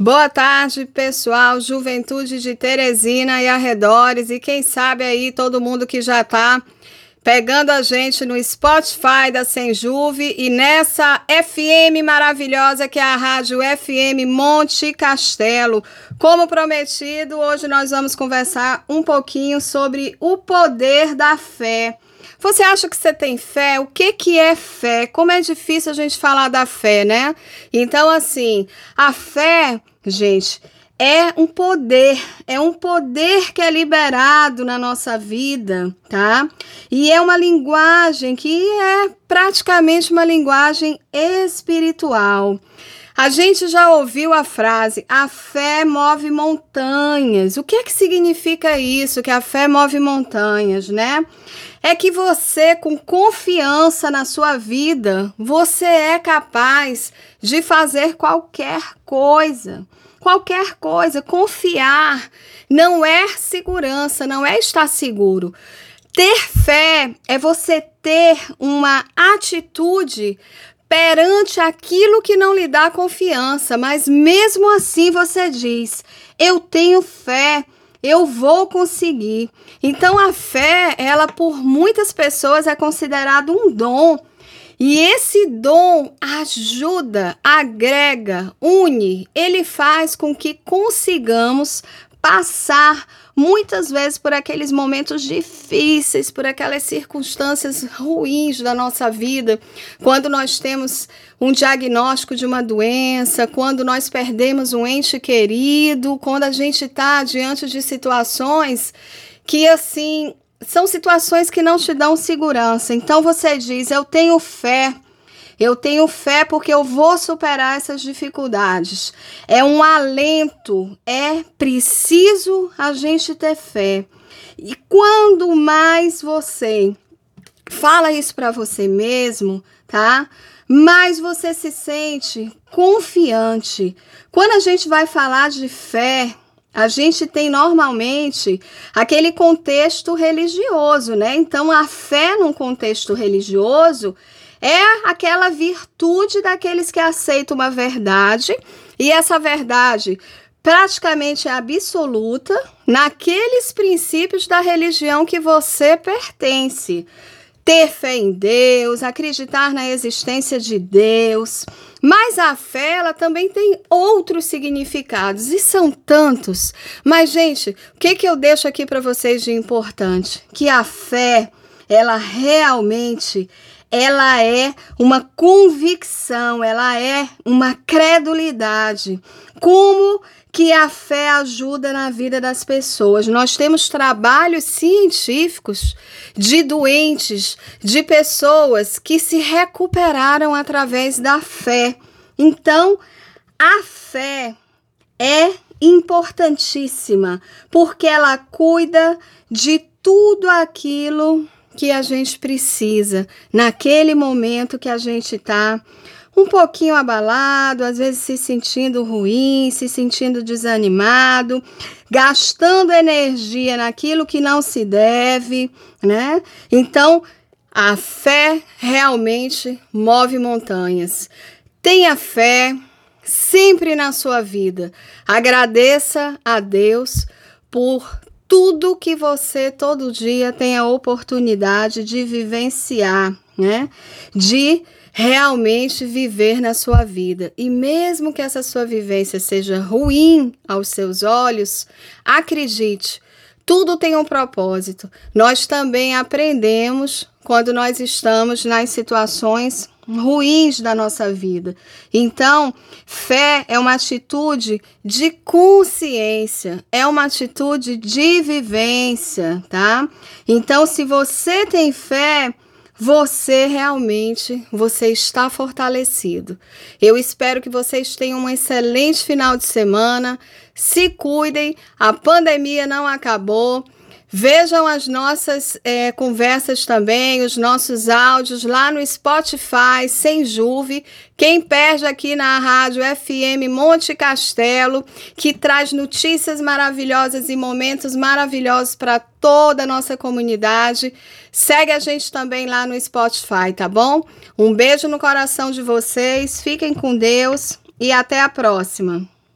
Boa tarde, pessoal, juventude de Teresina e arredores, e quem sabe aí todo mundo que já tá pegando a gente no Spotify da Senjuve e nessa FM maravilhosa que é a Rádio FM Monte Castelo. Como prometido, hoje nós vamos conversar um pouquinho sobre o poder da fé. Você acha que você tem fé? O que, que é fé? Como é difícil a gente falar da fé, né? Então, assim, a fé, gente, é um poder, é um poder que é liberado na nossa vida, tá? E é uma linguagem que é praticamente uma linguagem espiritual. A gente já ouviu a frase: a fé move montanhas. O que é que significa isso? Que a fé move montanhas, né? É que você, com confiança na sua vida, você é capaz de fazer qualquer coisa. Qualquer coisa, confiar não é segurança, não é estar seguro. Ter fé é você ter uma atitude perante aquilo que não lhe dá confiança, mas mesmo assim você diz: Eu tenho fé, eu vou conseguir. Então a fé, ela por muitas pessoas é considerado um dom. E esse dom ajuda, agrega, une, ele faz com que consigamos passar muitas vezes por aqueles momentos difíceis, por aquelas circunstâncias ruins da nossa vida, quando nós temos um diagnóstico de uma doença, quando nós perdemos um ente querido, quando a gente está diante de situações que assim são situações que não te dão segurança. Então você diz: Eu tenho fé eu tenho fé porque eu vou superar essas dificuldades. É um alento, é preciso a gente ter fé. E quando mais você fala isso para você mesmo, tá? Mais você se sente confiante. Quando a gente vai falar de fé, a gente tem normalmente aquele contexto religioso, né? Então, a fé num contexto religioso é aquela virtude daqueles que aceitam uma verdade e essa verdade praticamente é absoluta naqueles princípios da religião que você pertence. Ter fé em Deus, acreditar na existência de Deus. Mas a fé, ela também tem outros significados e são tantos. Mas, gente, o que, que eu deixo aqui para vocês de importante? Que a fé, ela realmente ela é uma convicção, ela é uma credulidade. Como que a fé ajuda na vida das pessoas? Nós temos trabalhos científicos de doentes, de pessoas que se recuperaram através da fé. Então, a fé é importantíssima porque ela cuida de tudo aquilo que a gente precisa naquele momento que a gente está um pouquinho abalado, às vezes se sentindo ruim, se sentindo desanimado, gastando energia naquilo que não se deve, né? Então, a fé realmente move montanhas. Tenha fé sempre na sua vida. Agradeça a Deus por tudo que você todo dia tem a oportunidade de vivenciar, né? De realmente viver na sua vida. E mesmo que essa sua vivência seja ruim aos seus olhos, acredite, tudo tem um propósito. Nós também aprendemos quando nós estamos nas situações ruins da nossa vida. Então, fé é uma atitude de consciência, é uma atitude de vivência, tá? Então, se você tem fé, você realmente você está fortalecido. Eu espero que vocês tenham um excelente final de semana. Se cuidem, a pandemia não acabou. Vejam as nossas é, conversas também, os nossos áudios lá no Spotify, sem Juve. Quem perde aqui na rádio FM Monte Castelo, que traz notícias maravilhosas e momentos maravilhosos para toda a nossa comunidade. Segue a gente também lá no Spotify, tá bom? Um beijo no coração de vocês, fiquem com Deus e até a próxima.